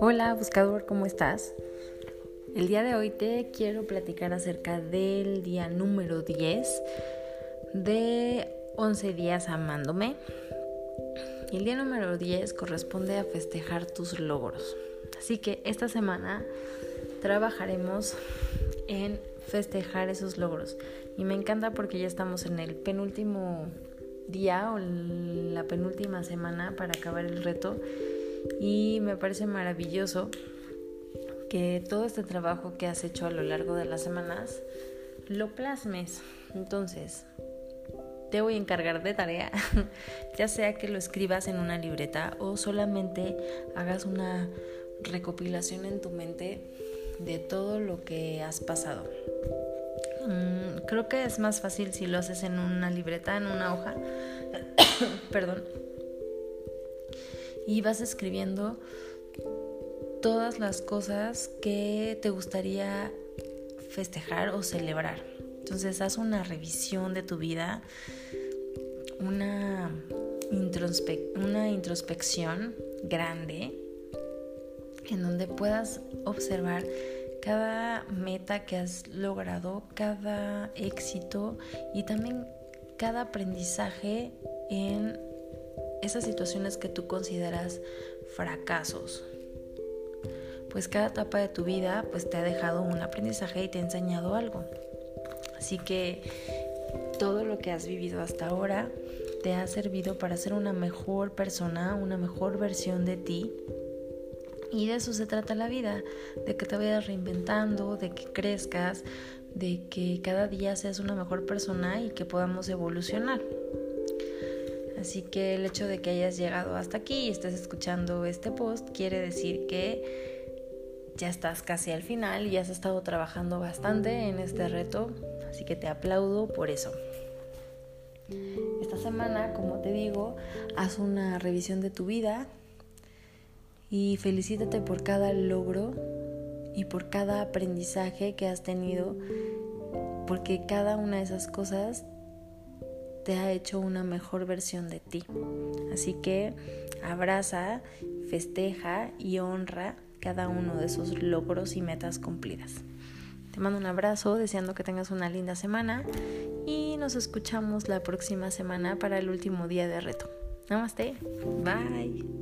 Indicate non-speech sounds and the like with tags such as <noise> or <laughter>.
Hola buscador, ¿cómo estás? El día de hoy te quiero platicar acerca del día número 10 de 11 días amándome. El día número 10 corresponde a festejar tus logros. Así que esta semana trabajaremos en festejar esos logros. Y me encanta porque ya estamos en el penúltimo día o la penúltima semana para acabar el reto y me parece maravilloso que todo este trabajo que has hecho a lo largo de las semanas lo plasmes. Entonces, te voy a encargar de tarea, <laughs> ya sea que lo escribas en una libreta o solamente hagas una recopilación en tu mente de todo lo que has pasado. Mm, creo que es más fácil si lo haces en una libreta, en una hoja. <coughs> Perdón y vas escribiendo todas las cosas que te gustaría festejar o celebrar. Entonces haz una revisión de tu vida, una, una introspección grande en donde puedas observar cada meta que has logrado, cada éxito y también cada aprendizaje en esas situaciones que tú consideras fracasos. Pues cada etapa de tu vida pues te ha dejado un aprendizaje y te ha enseñado algo. Así que todo lo que has vivido hasta ahora te ha servido para ser una mejor persona, una mejor versión de ti. Y de eso se trata la vida, de que te vayas reinventando, de que crezcas, de que cada día seas una mejor persona y que podamos evolucionar. Así que el hecho de que hayas llegado hasta aquí y estés escuchando este post quiere decir que ya estás casi al final y has estado trabajando bastante en este reto, así que te aplaudo por eso. Esta semana, como te digo, haz una revisión de tu vida y felicítate por cada logro y por cada aprendizaje que has tenido, porque cada una de esas cosas te ha hecho una mejor versión de ti. Así que abraza, festeja y honra cada uno de esos logros y metas cumplidas. Te mando un abrazo, deseando que tengas una linda semana y nos escuchamos la próxima semana para el último día de reto. Namaste, bye.